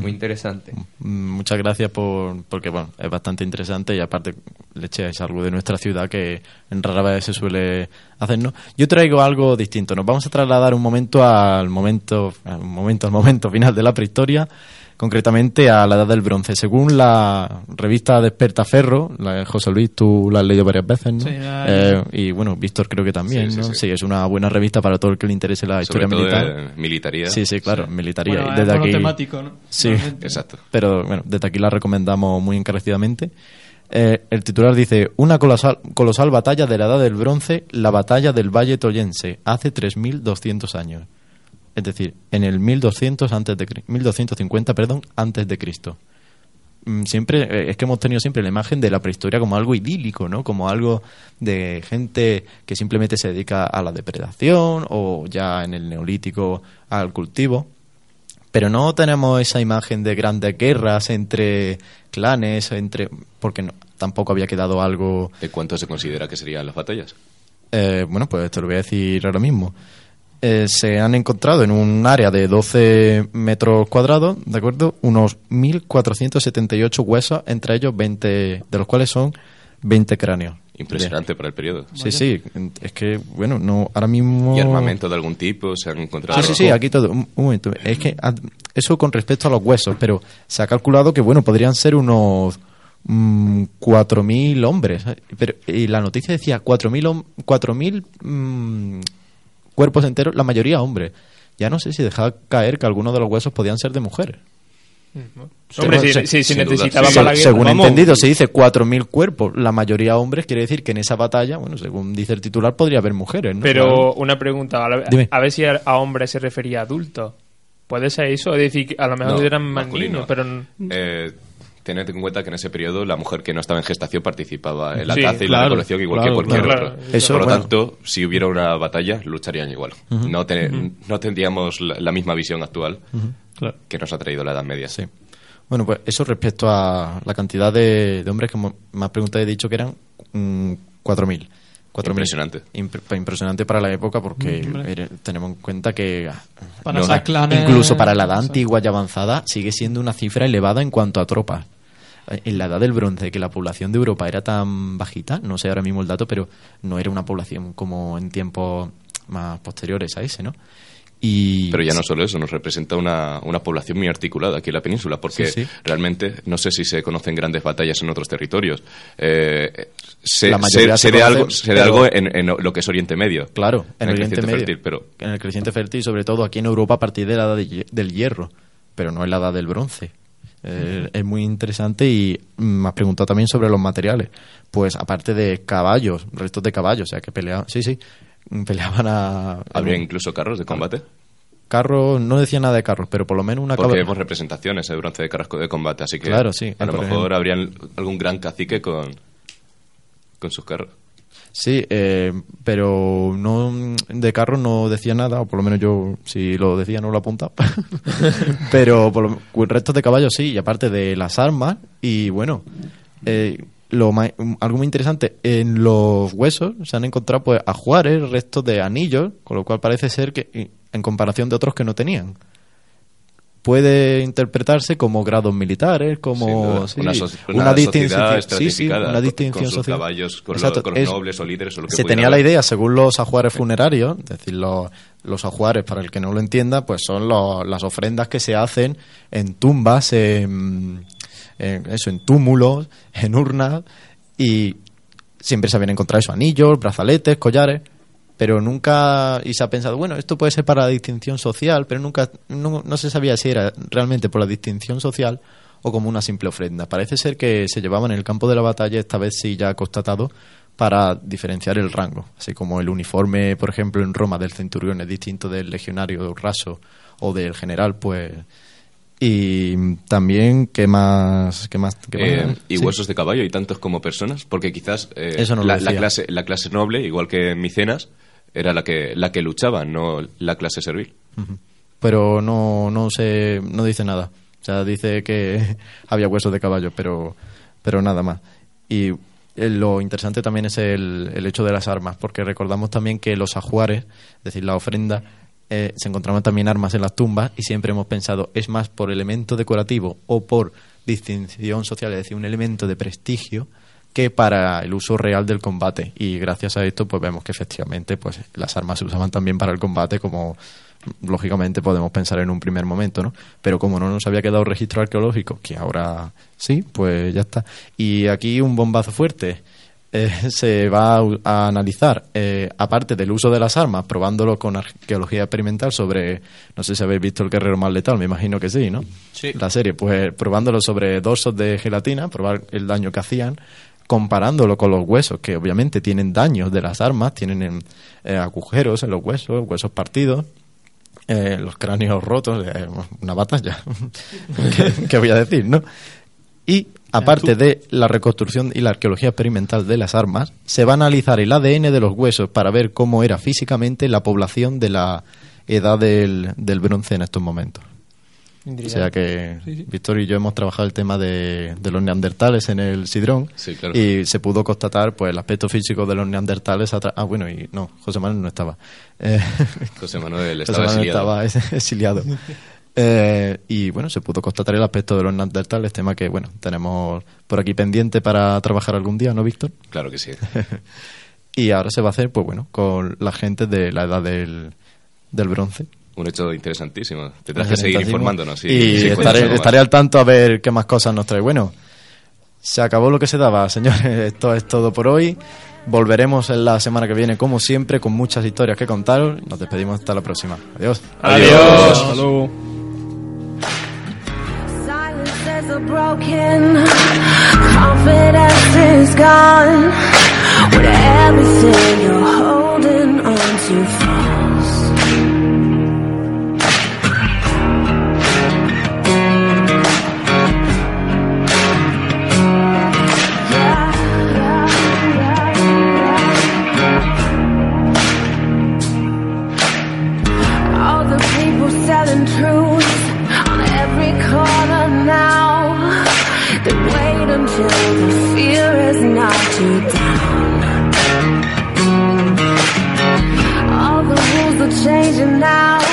Muy interesante. Mm, Muchas gracias por, porque bueno, es bastante interesante y aparte le echáis algo de nuestra ciudad que en rara vez se suele hacernos. Yo traigo algo distinto. Nos vamos a trasladar un momento al momento, al momento, al momento final de la prehistoria, concretamente a la edad del bronce. Según la revista Despertaferro, la de José Luis, tú la has leído varias veces, ¿no? Sí, la- Eh, y bueno, Víctor creo que también, Sí, sí, ¿no? sí. es una buena revista para todo el que le interese la Sobre historia todo militar. militaría. Sí, sí, claro, militaría. Bueno, es desde aquí, monotemático, ¿no? Sí, Realmente. Exacto. pero bueno, desde aquí la recomendamos muy encarecidamente. Eh, el titular dice, una colosal, colosal batalla de la Edad del Bronce, la batalla del Valle Toyense, hace 3.200 años. Es decir, en el 1200 antes de, Cri- 1250 perdón, antes de Cristo. Mm, Siempre, eh, es que hemos tenido siempre la imagen de la prehistoria como algo idílico, ¿no? Como algo de gente que simplemente se dedica a la depredación o ya en el neolítico al cultivo. Pero no tenemos esa imagen de grandes guerras entre clanes, entre porque no- tampoco había quedado algo ¿De cuánto se considera que serían las batallas? eh, bueno, pues te lo voy a decir ahora mismo. Eh, se han encontrado en un área de 12 metros cuadrados, ¿de acuerdo? Unos 1.478 huesos, entre ellos 20, de los cuales son 20 cráneos. Impresionante para el periodo. Sí, sí, es que, bueno, no, ahora mismo... ¿Y armamento de algún tipo se han encontrado? Sí, sí, sí, aquí todo. Un, un momento. Es que ah, eso con respecto a los huesos, pero se ha calculado que, bueno, podrían ser unos mm, 4.000 hombres. Pero, y la noticia decía 4.000 hom- 4.000 mm, cuerpos enteros, la mayoría hombres. Ya no sé si dejaba caer que algunos de los huesos podían ser de mujeres. Hombre, si, Se- si, si sin duda, necesitaba sí. para Se- según Vamos. entendido, se dice 4.000 cuerpos, la mayoría hombres, quiere decir que en esa batalla, bueno, según dice el titular, podría haber mujeres, ¿no? Pero Claro. una pregunta, a, la- a ver si a, a hombres se refería a adultos. ¿Puede ser eso? Es decir, que a lo mejor No, eran más masculino. niños, pero... Eh, tened en cuenta que en ese periodo la mujer que no estaba en gestación participaba en la Sí, caza y la recolección igual claro, que cualquier claro. otro. Claro, eso, Por lo bueno. tanto, si hubiera una batalla, lucharían igual. no, ten- no tendríamos la, la misma visión actual Claro. que nos ha traído la Edad Media. Sí. Bueno, pues eso respecto a la cantidad de, de hombres que más preguntas he dicho que eran mm, 4.000. 4.000. Impresionante. Impre- pa- impresionante para la época porque era- tenemos en cuenta que ah, Para no, esas clanes- incluso para la edad antigua y avanzada sigue siendo una cifra elevada en cuanto a tropas. En la edad del bronce, que la población de Europa era tan bajita, no sé ahora mismo el dato, pero no era una población como en tiempos más posteriores a ese, ¿no? Y Pero ya no solo eso, nos representa una, una población muy articulada aquí en la península, porque Sí, sí. realmente no sé si se conocen grandes batallas en otros territorios. Eh, sé, La mayoría se sé de algo, sé de algo en, en lo que es Oriente Medio. Claro, en, el el Oriente creciente Medio. fértil, pero En el creciente fértil sobre todo aquí en Europa a partir de la edad de del hierro, pero no en la edad del bronce. Eh, es muy interesante y mm, me has preguntado también sobre los materiales. Pues aparte de caballos, restos de caballos, o sea que peleaban, sí, sí, mm, peleaban a... habría incluso carros de combate. carros, no decía nada de carros, pero por lo menos una Porque vemos representaciones de bronce de carrasco de combate, así que Claro, sí, a lo mejor ejemplo. habría algún gran cacique con, con sus carros. Sí, eh, pero no de carros no decía nada, o por lo menos yo, si lo decía, no lo apuntaba. pero por lo, restos de caballos sí, y aparte de las armas, y bueno, eh, lo algo muy interesante, en los huesos se han encontrado pues ajuares, restos de anillos, con lo cual parece ser que, en comparación de otros que no tenían. Puede interpretarse como grados militares, como sí, una, distinción- sí, una distinción con sus social. caballos, con, Exacto, los, con los es- nobles o líderes o lo que se pudiera tenía la idea, según los ajuares funerarios, es decir, los, los ajuares, para el que no lo entienda, pues son los- las ofrendas que se hacen en tumbas, en, en eso, en túmulos, en urnas, y siempre se habían encontrado esos anillos, brazaletes, collares, pero nunca, y se ha pensado, bueno, esto puede ser para la distinción social, pero nunca, no, no se sabía si era realmente por la distinción social o como una simple ofrenda. Parece ser que se llevaban en el campo de la batalla, esta vez sí ya constatado, para diferenciar el rango. Así como el uniforme, por ejemplo, en Roma del centurión es distinto del legionario raso o del general, pues Y también, ¿qué más? ¿Qué más? qué Eh, y Sí. huesos de caballo y tantos como personas, porque quizás eh, Eso no lo la, la clase, la clase noble, igual que Micenas, era la que, la que luchaba, no la clase servil. Pero no, no se, no dice nada. O sea, dice que había huesos de caballo, pero, pero nada más. Y eh, lo interesante también es el, el hecho de las armas, porque recordamos también que los ajuares, es decir, la ofrenda, eh, se encontraban también armas en las tumbas y siempre hemos pensado, es más por elemento decorativo o por distinción social, es decir, un elemento de prestigio que para el uso real del combate y gracias a esto pues vemos que efectivamente pues las armas se usaban también para el combate como lógicamente podemos pensar en un primer momento, ¿no? Pero como no nos había quedado registro arqueológico, que ahora sí, pues ya está. Y aquí un bombazo fuerte. Eh, se va a, analizar, eh, aparte del uso de las armas, probándolo con arqueología experimental sobre, no sé si habéis visto el guerrero más letal, me imagino que sí, ¿no? Sí. La serie, pues probándolo sobre dorsos de gelatina, probar el daño que hacían, comparándolo con los huesos, que obviamente tienen daños de las armas, tienen eh, agujeros en los huesos, huesos partidos, eh, los cráneos rotos, eh, una batalla. ¿Qué, qué voy a decir, no? Y aparte de la reconstrucción y la arqueología experimental de las armas, se va a analizar el ADN de los huesos para ver cómo era físicamente la población de la edad del, del bronce en estos momentos. O sea que Víctor y yo hemos trabajado el tema de, de los neandertales en el Sidrón Sí, claro. y se pudo constatar pues el aspecto físico de los neandertales. Ah, bueno, y no, José Manuel no estaba. Eh, José Manuel José estaba Manuel exiliado. estaba exiliado. Eh, y bueno, se pudo constatar el aspecto de los neandertales, tema que bueno, tenemos por aquí pendiente para trabajar algún día, ¿no, Víctor? Claro que sí. Y ahora se va a hacer, pues bueno, con la gente de la edad del, del bronce. Un hecho interesantísimo. Tendrás que seguir informándonos. si- y estaré, al tanto a ver qué más cosas nos trae. Bueno, se acabó lo que se daba, señores. Esto es todo por hoy. Volveremos en la semana que viene, como siempre, con muchas historias que contaros. Nos despedimos hasta la próxima. Adiós. Adiós. Hasta luego. Silences are broken, confidence is gone. When everything you're holding on to falls. you down. All the rules are changing now.